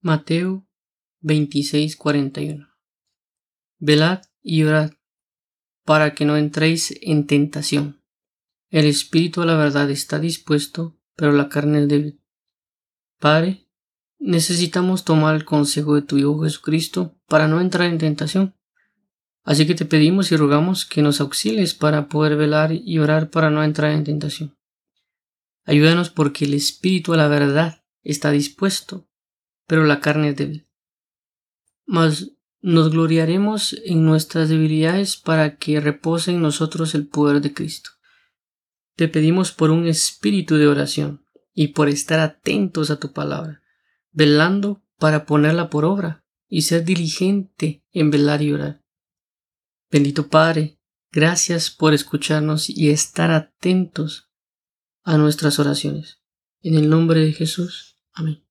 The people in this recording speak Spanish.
Mateo 26:41 Velad y orad para que no entréis en tentación. El espíritu a la verdad está dispuesto, pero la carne es débil. Padre, necesitamos tomar el consejo de tu Hijo Jesucristo para no entrar en tentación. Así que te pedimos y rogamos que nos auxilies para poder velar y orar para no entrar en tentación. Ayúdanos porque el espíritu a la verdad está dispuesto, pero la carne es débil. Mas nos gloriaremos en nuestras debilidades para que repose en nosotros el poder de Cristo. Te pedimos por un espíritu de oración y por estar atentos a tu palabra, velando para ponerla por obra y ser diligente en velar y orar. Bendito Padre, gracias por escucharnos y estar atentos a nuestras oraciones. En el nombre de Jesús. Amén.